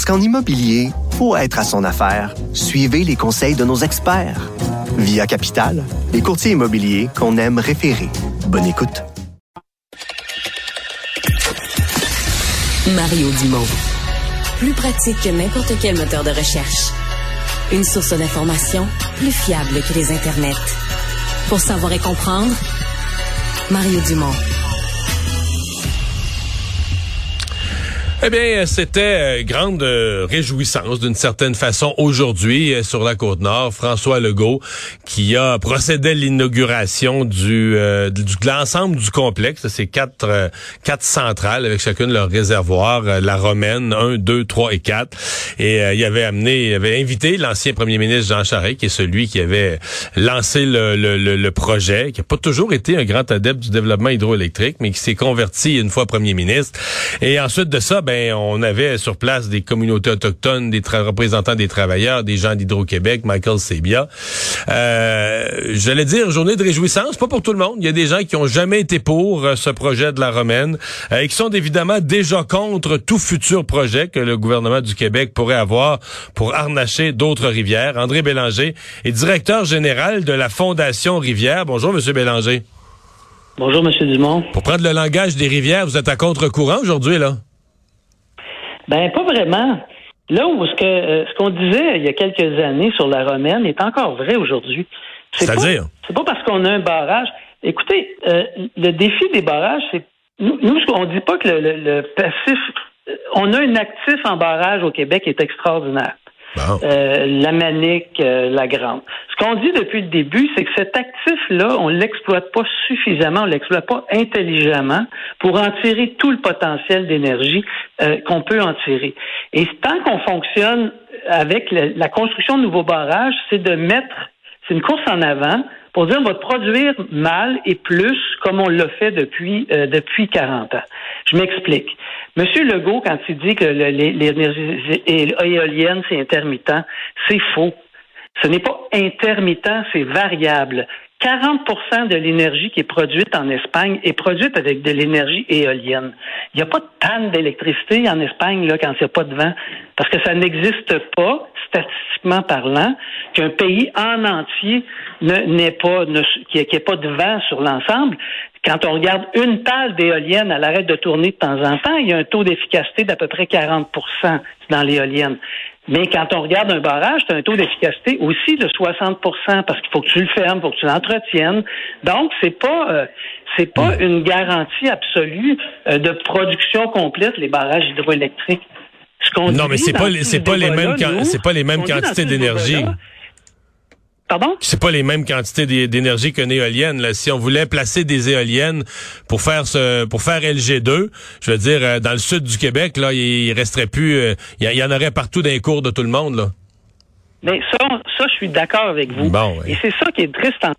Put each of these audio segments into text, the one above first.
Parce qu'en immobilier, pour être à son affaire, suivez les conseils de nos experts. Via Capital, les courtiers immobiliers qu'on aime référer. Bonne écoute. Mario Dumont. Plus pratique que n'importe quel moteur de recherche. Une source d'information plus fiable que les internets. Pour savoir et comprendre, Mario Dumont. Eh bien, c'était euh, grande euh, réjouissance d'une certaine façon aujourd'hui euh, sur la côte nord. François Legault qui a procédé à l'inauguration du, du de l'ensemble du complexe. C'est quatre quatre centrales avec chacune leur réservoir. la Romaine 1, 2, 3 et 4. Et il avait amené, il avait invité l'ancien premier ministre Jean Charest, qui est celui qui avait lancé le, le, projet, qui a pas toujours été un grand adepte du développement hydroélectrique, mais qui s'est converti une fois premier ministre. Et ensuite de ça, ben, on avait sur place des communautés autochtones, des représentants des travailleurs, des gens d'Hydro-Québec, Michael Sebia. Euh, J'allais dire journée de réjouissance, pas pour tout le monde. Il y a des gens qui ont jamais été pour euh, ce projet de la Romaine euh, et qui sont évidemment déjà contre tout futur projet que le gouvernement du Québec pourrait avoir pour harnacher d'autres rivières. André Bélanger est directeur général de la Fondation Rivière. Bonjour, Monsieur Bélanger. Bonjour, Monsieur Dumont. Pour prendre le langage des rivières, vous êtes à contre-courant aujourd'hui, là? Ben pas vraiment. Là où ce que euh, ce qu'on disait il y a quelques années sur la romaine est encore vrai aujourd'hui. C'est-à-dire? C'est pas parce qu'on a un barrage. Écoutez, euh, le défi des barrages, c'est nous, nous on dit pas que le, le passif. Euh, on a un actif en barrage au Québec qui est extraordinaire. Euh, la manique, euh, la grande. Ce qu'on dit depuis le début, c'est que cet actif-là, on l'exploite pas suffisamment, on l'exploite pas intelligemment pour en tirer tout le potentiel d'énergie euh, qu'on peut en tirer. Et tant qu'on fonctionne avec la construction de nouveaux barrages, c'est de mettre, c'est une course en avant pour dire on va produire mal et plus comme on l'a fait depuis depuis 40 ans. Je m'explique. Monsieur Legault, quand il dit que l'énergie éolienne, c'est intermittent, c'est faux. Ce n'est pas intermittent, c'est variable. 40% de l'énergie qui est produite en Espagne est produite avec de l'énergie éolienne. Il n'y a pas de panne d'électricité en Espagne là, quand il n'y a pas de vent, parce que ça n'existe pas, statistiquement parlant, qu'un pays en entier n'ait pas, qu'il pas de vent sur l'ensemble. Quand on regarde une pale d'éolienne, elle arrête de tourner de temps en temps, il y a un taux d'efficacité d'à peu près 40% dans l'éolienne. Mais quand on regarde un barrage, tu as un taux d'efficacité aussi de 60% parce qu'il faut que tu le fermes, il faut que tu l'entretiennes. Donc, c'est pas euh, c'est pas une garantie absolue euh, de production complète, les barrages hydroélectriques. non, mais c'est pas c'est pas, les mêmes c'est pas les mêmes quantités d'énergie. Pardon? C'est pas les mêmes quantités d'énergie qu'une éolienne. Là. Si on voulait placer des éoliennes pour faire ce, pour faire LG2, je veux dire, euh, dans le sud du Québec, là, il, resterait plus, euh, il y, en aurait partout dans les cours de tout le monde, là. Mais ça, ça, je suis d'accord avec vous. Bon, Et c'est ça qui est triste en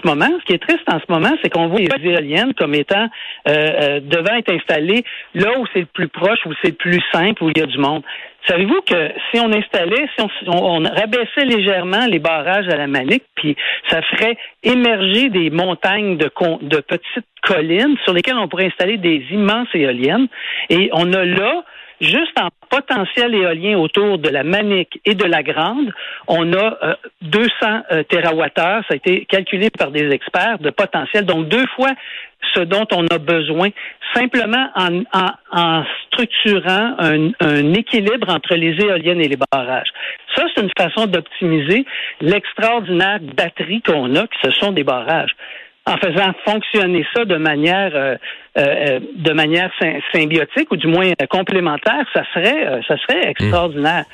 ce moment. Ce qui est triste en ce moment, c'est qu'on voit les éoliennes comme étant euh, devant être installées là où c'est le plus proche, où c'est le plus simple, où il y a du monde. Savez-vous que si on installait, si on, rabaissait légèrement les barrages à la Manique, puis ça ferait émerger des montagnes de, de petites collines sur lesquelles on pourrait installer des immenses éoliennes, et on a là juste en potentiel éolien autour de la Manique et de la Grande, on a 200 euh, euh, TWh, ça a été calculé par des experts de potentiel, donc deux fois ce dont on a besoin, simplement en, en, structurant un, un, équilibre entre les éoliennes et les barrages. Ça, c'est une façon d'optimiser l'extraordinaire batterie qu'on a, que ce sont des barrages en faisant fonctionner ça de manière euh, euh, de manière symbiotique ou du moins complémentaire, ça serait ça serait extraordinaire.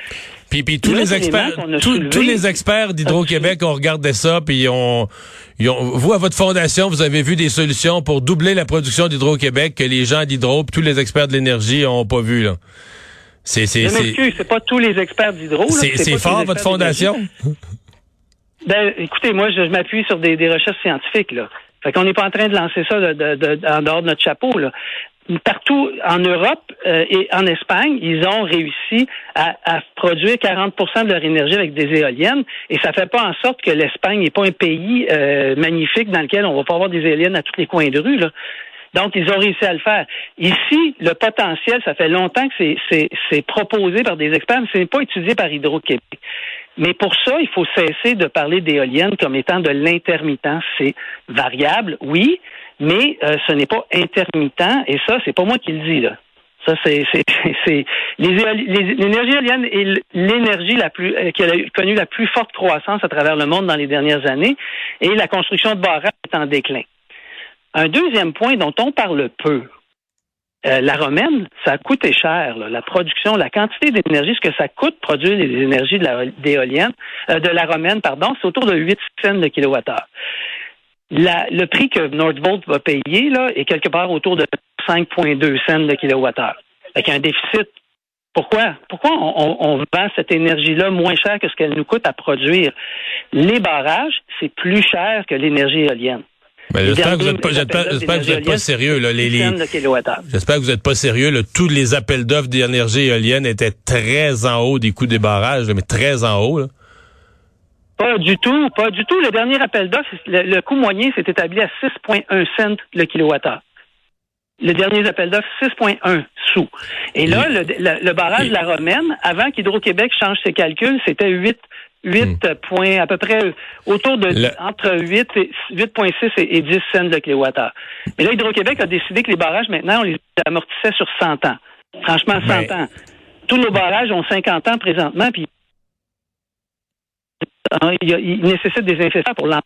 Puis, puis tous les experts, tous les experts d'Hydro-Québec ont regardé ça, puis on, vous à votre fondation, vous avez vu des solutions pour doubler la production d'Hydro-Québec que les gens d'Hydro, tous les experts de l'énergie ont pas vu là. C'est, c'est, c'est pas tous les experts d'hydro. C'est, fort, votre fondation? Ben, écoutez, moi, je, m'appuie sur des, recherches scientifiques, là. Fait qu'on n'est pas en train de lancer ça de, en dehors de notre chapeau, là partout en Europe euh, et en Espagne, ils ont réussi à, produire 40% de leur énergie avec des éoliennes et ça fait pas en sorte que l'Espagne n'est pas un pays euh, magnifique dans lequel on va pas avoir des éoliennes à tous les coins de rue. Là. Donc, ils ont réussi à le faire. Ici, le potentiel, ça fait longtemps que c'est proposé par des experts, mais ce n'est pas étudié par Hydro-Québec. Mais pour ça, il faut cesser de parler d'éoliennes comme étant de l'intermittence. C'est variable, oui, mais euh, ce n'est pas intermittent. Et ça, c'est pas moi qui le dis là. Ça, c'est l'énergie éolienne est l'énergie la plus euh, qui a connu la plus forte croissance à travers le monde dans les dernières années, et la construction de barrages est en déclin. Un deuxième point dont on parle peu, euh, la romaine, ça a coûté cher. la production, la quantité d'énergie, ce que ça coûte produire les énergies d'éolienne, de, de la romaine, pardon, c'est autour de 8 cents de kilowattheure le prix que Nordvolt va payer là, est quelque part autour de 5,2 cents de kilowattheure. Avec un déficit. Pourquoi? Pourquoi on, vend cette énergie-là moins cher que ce qu'elle nous coûte à produire? Les barrages, c'est plus cher que l'énergie éolienne. J'espère que vous n'êtes pas, sérieux. Là, J'espère que vous n'êtes pas sérieux. Tous les appels d'offres d'énergie éolienne étaient très en haut des coûts des barrages, mais très en haut. Là. Pas du tout, pas du tout. Le dernier appel d'offres, le, coût moyen s'est établi à 6,1 cents le kilowattheure. Le dernier appel d'offres, 6,1 sous. Et là, le, barrage de la Romaine, avant qu'Hydro-Québec change ses calculs, c'était 8 8 hmm. points, à peu près autour de entre 8 8,6 et, 10 cents le kilowattheure. Mais là, Hydro-Québec a décidé que les barrages, maintenant, on les amortissait sur 100 ans. Franchement, 100 ans. Tous nos barrages ont 50 ans présentement, puis Hein, il, nécessite des investissements pour l'emploi.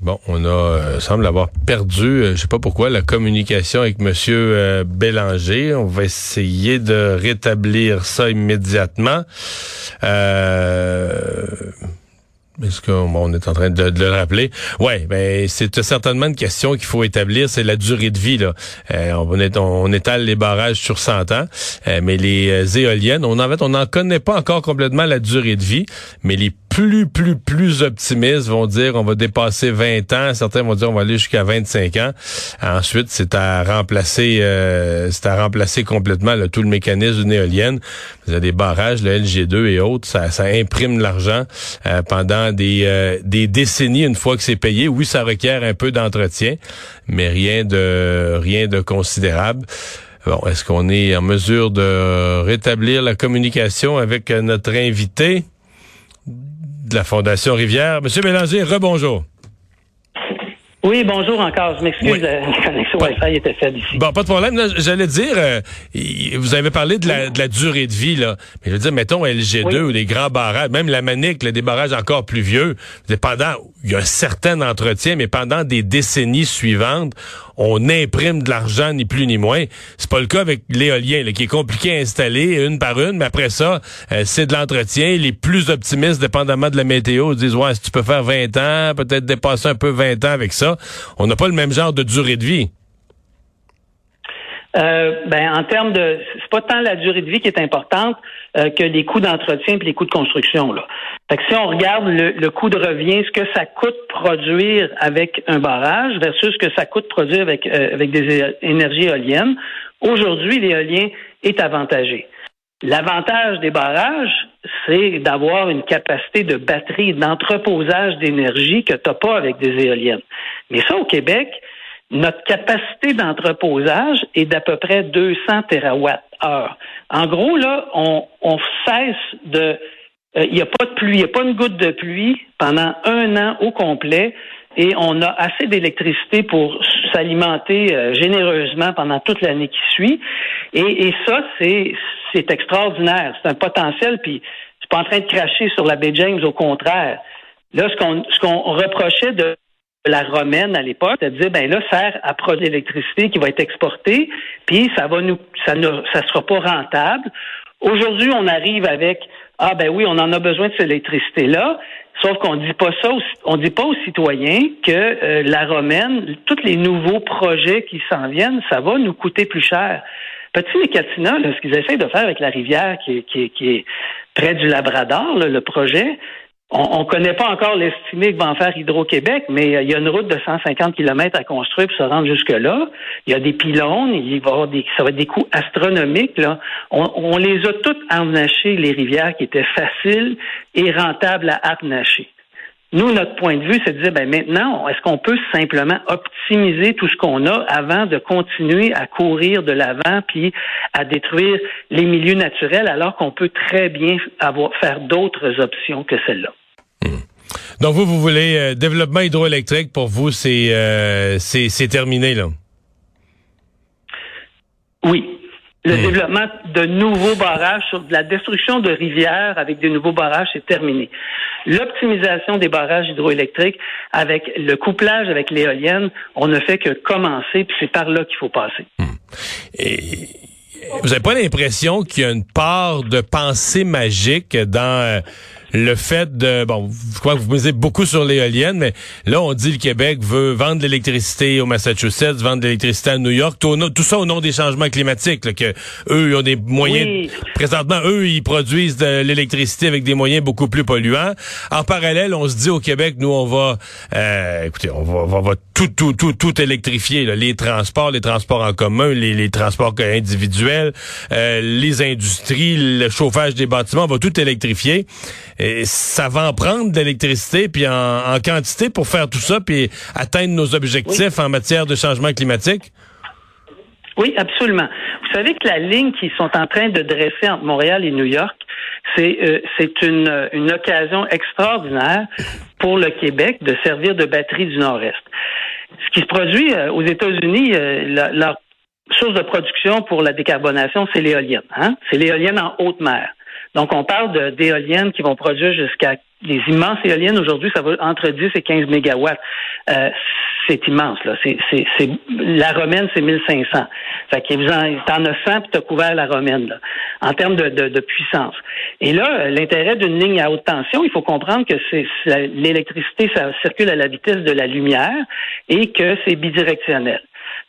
Bon, on a euh, semble avoir perdu, euh, je sais pas pourquoi, la communication avec Monsieur euh, Bélanger. On va essayer de rétablir ça immédiatement. Euh, est-ce qu'on est en train de, le rappeler? Ouais, ben c'est certainement une question qu'il faut établir, c'est la durée de vie. Là. Euh, on, on, étale les barrages sur 100 ans, euh, mais les éoliennes, on en fait, on n'en connaît pas encore complètement la durée de vie, mais les plus, plus, plus optimistes vont dire on va dépasser 20 ans. Certains vont dire on va aller jusqu'à 25 ans. Ensuite, c'est à remplacer euh, c'est à remplacer complètement tout le mécanisme d'une éolienne. Vous avez des barrages, le LG2 et autres, ça, ça imprime l'argent euh, pendant des, euh, des décennies une fois que c'est payé. Oui, ça requiert un peu d'entretien, mais rien de rien de considérable. Bon, est-ce qu'on est en mesure de rétablir la communication avec notre invité? De la Fondation Rivière. Monsieur Bélanger, rebonjour. Oui, bonjour encore. Je m'excuse, la connexion Wi-Fi était faible ici. Bon, pas de problème. J'allais dire, euh, vous avez parlé de la, de la, durée de vie, là. Mais je veux dire, mettons LG2 ou des grands barrages, même la Manique, des barrages encore plus vieux. Pendant, il y a un certain entretien, mais pendant des décennies suivantes, on imprime de l'argent, ni plus ni moins. C'est pas le cas avec l'éolien, qui est compliqué à installer une par une, mais après ça, euh, c'est de l'entretien. Les plus optimistes, dépendamment de la météo, disent, ouais, si tu peux faire 20 ans, peut-être dépasser un peu 20 ans avec ça, on n'a pas le même genre de durée de vie. Euh, ben, en termes de, c'est pas tant la durée de vie qui est importante euh, que les coûts d'entretien et les coûts de construction. Là. Fait que si on regarde le, coût de revient, ce que ça coûte produire avec un barrage versus ce que ça coûte produire avec euh, avec des énergies éoliennes, aujourd'hui l'éolien est avantagé. L'avantage des barrages, c'est d'avoir une capacité de batterie, d'entreposage d'énergie que tu n'as pas avec des éoliennes. Mais ça, au Québec, notre capacité d'entreposage est d'à peu près 200 TWh. En gros, là, on, cesse de... Euh, il n'y a pas de pluie, il n'y a pas une goutte de pluie pendant un an au complet et on a assez d'électricité pour s'alimenter euh, généreusement pendant toute l'année qui suit. Et, et ça, c'est c'est extraordinaire. C'est un potentiel. Puis je suis pas en train de cracher sur la baie James, au contraire. Là, ce qu'on ce qu'on reprochait de la romaine à l'époque, c'est de dire ben là, sert à produire l'électricité qui va être exportée, puis ça va nous ça ne ça sera pas rentable. Aujourd'hui, on arrive avec Ah ben oui, on en a besoin de cette électricité-là. Sauf qu'on dit pas ça, on dit pas aux citoyens que euh, la romaine, tous les nouveaux projets qui s'en viennent, ça va nous coûter plus cher. Petit les Catina, ce qu'ils essayent de faire avec la rivière qui est, près du Labrador, le projet, on ne connaît pas encore l'estimé que va en faire Hydro-Québec, mais euh, il y a une route de 150 km à construire pour se rendre jusque-là. Il y a des pylônes, il va avoir des, ça va être des coûts astronomiques. Là. On, les a toutes harnachées, les rivières qui étaient faciles et rentables à harnacher. Nous, notre point de vue, c'est de dire, ben maintenant, est-ce qu'on peut simplement optimiser tout ce qu'on a avant de continuer à courir de l'avant puis à détruire les milieux naturels alors qu'on peut très bien avoir, faire d'autres options que celles-là? Hmm. Donc vous, vous voulez euh, développement hydroélectrique pour vous, c'est euh, c'est terminé là? Oui. Le hmm. développement de nouveaux barrages, sur de la destruction de rivières avec de nouveaux barrages, c'est terminé. L'optimisation des barrages hydroélectriques avec le couplage avec l'éolienne, on ne fait que commencer, puis c'est par là qu'il faut passer. Hmm. Vous n'avez pas l'impression qu'il y a une part de pensée magique dans euh, le fait de bon, je crois que vous misez beaucoup sur l'éolienne, mais là on dit le Québec veut vendre de l'électricité au Massachusetts, vendre de l'électricité à New York, tout, tout, ça au nom des changements climatiques, que eux ils ont des moyens. Présentement, eux ils produisent de l'électricité avec des moyens beaucoup plus polluants. En parallèle, on se dit au Québec, nous on va, euh, écoutez, on va, on va, tout, tout, tout, tout électrifier, là, les transports, les transports en commun, les, les transports individuels, euh, les industries, le chauffage des bâtiments, on va tout électrifier. Et ça va en prendre de l'électricité puis en, quantité pour faire tout ça puis atteindre nos objectifs en matière de changement climatique? Oui, absolument. Vous savez que la ligne qu'ils sont en train de dresser entre Montréal et New York, c'est euh, c'est une, une occasion extraordinaire pour le Québec de servir de batterie du Nord-Est. Ce qui se produit euh, aux États-Unis, euh, leur source de production pour la décarbonation, c'est l'éolienne. Hein? C'est l'éolienne en haute mer. Donc, on parle d'éoliennes qui vont produire jusqu'à les immenses éoliennes aujourd'hui, ça va entre 10 et 15 mégawatts. Euh, c'est immense, là. C'est, c'est, la romaine, c'est 1500. Fait que vous en, t'en as 100 puis t'as couvert la romaine, là, en termes de, puissance. Et là, l'intérêt d'une ligne à haute tension, il faut comprendre que l'électricité, ça circule à la vitesse de la lumière et que c'est bidirectionnel.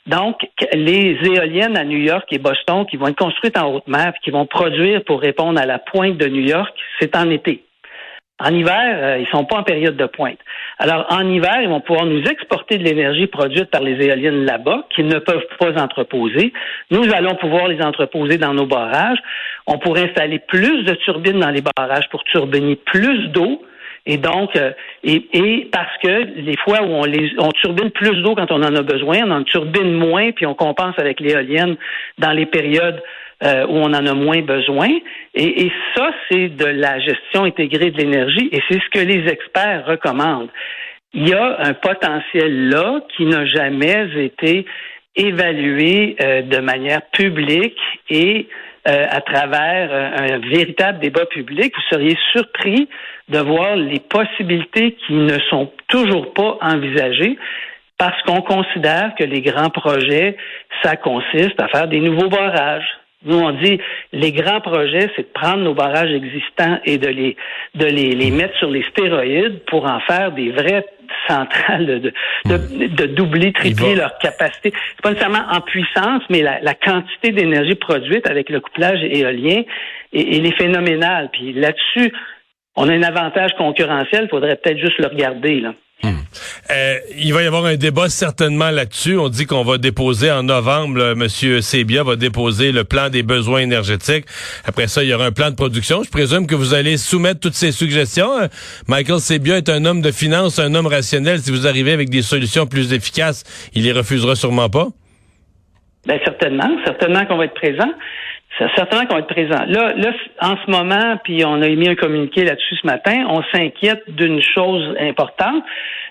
Donc, les éoliennes à New York et Boston qui vont être construites en haute mer, qui vont produire pour répondre à la pointe de New York, c'est en été. En hiver, euh, ils sont pas en période de pointe. Alors, en hiver, ils vont pouvoir nous exporter de l'énergie produite par les éoliennes là-bas, qu'ils ne peuvent pas entreposer. Nous allons pouvoir les entreposer dans nos barrages. On pourrait installer plus de turbines dans les barrages pour turbiner plus d'eau et donc, euh, et, parce que les fois où on les on turbine plus d'eau quand on en a besoin, on en turbine moins, puis on compense avec l'éolienne dans les périodes euh, où on en a moins besoin. Et, et ça, c'est de la gestion intégrée de l'énergie, et c'est ce que les experts recommandent. Il y a un potentiel là qui n'a jamais été évalué euh, de manière publique et euh, à travers euh, un véritable débat public, vous seriez surpris de voir les possibilités qui ne sont toujours pas envisagées parce qu'on considère que les grands projets, ça consiste à faire des nouveaux barrages. Nous, on dit les grands projets, c'est de prendre nos barrages existants et de les de les, les mettre sur les stéroïdes pour en faire des vrais centrale de, de, hmm. doubler, tripler leur capacité. C'est pas nécessairement en puissance, mais la, quantité d'énergie produite avec le couplage éolien, elle est phénoménale. Puis là-dessus, on a un avantage concurrentiel, il faudrait peut-être juste le regarder. Là. Euh, il va y avoir un débat certainement là-dessus. On dit qu'on va déposer en novembre, Monsieur Sebia va déposer le plan des besoins énergétiques. Après ça, il y aura un plan de production. Je présume que vous allez soumettre toutes ces suggestions. Euh, Michael Sebia est un homme de finance, un homme rationnel. Si vous arrivez avec des solutions plus efficaces, il les refusera sûrement pas. Ben certainement, certainement qu'on va être présent. Certainement qu'on va être présent. Là, là, en ce moment, puis on a émis un communiqué là-dessus ce matin, on s'inquiète d'une chose importante,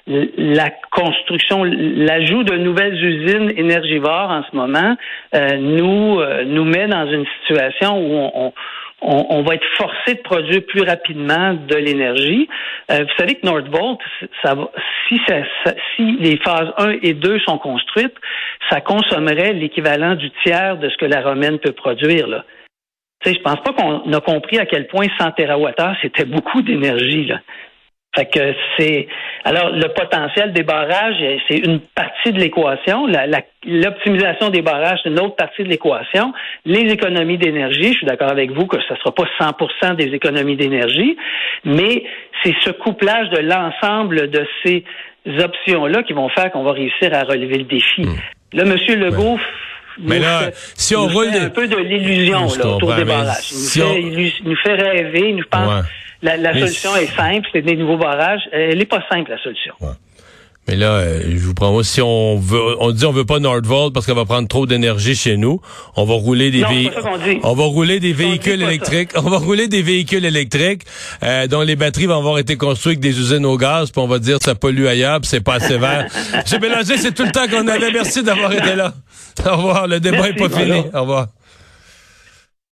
la construction, l'ajout de nouvelles usines énergivores en ce moment euh, nous euh, nous met dans une situation où on, on, va être forcé de produire plus rapidement de l'énergie. Euh, vous savez que Nordvolt, ça si, ça, si les phases 1 et 2 sont construites, ça consommerait l'équivalent du tiers de ce que la romaine peut produire. Là. Tu sais, je pense pas qu'on a compris à quel point 100 TWh, c'était beaucoup d'énergie. Fait que c'est alors le potentiel des barrages, c'est une partie de l'équation. L'optimisation des barrages, c'est une autre partie de l'équation. Les économies d'énergie, je suis d'accord avec vous que ce ne sera pas 100% des économies d'énergie, mais c'est ce couplage de l'ensemble de ces options-là qui vont faire qu'on va réussir à relever le défi. Hmm. Là, M. Legault mais là, si on roule un peu de l'illusion autour des barrages. Il nous, fait, rêver, il nous pense la, la solution est simple, c'est des nouveaux barrages. Elle n'est pas simple, la solution. Mais là, euh, je vous prends si on veut, on dit on veut pas Nordvolt parce qu'elle va prendre trop d'énergie chez nous. On va rouler des véhicules. On va rouler des véhicules électriques. On va rouler des véhicules électriques euh, dont les batteries vont avoir été construites avec des usines au gaz. Puis on va dire que ça pollue ailleurs, c'est pas assez vert. Monsieur Bélanger, c'est tout le temps qu'on avait. Merci d'avoir été là. Au revoir. Le débat n'est pas fini. Au revoir.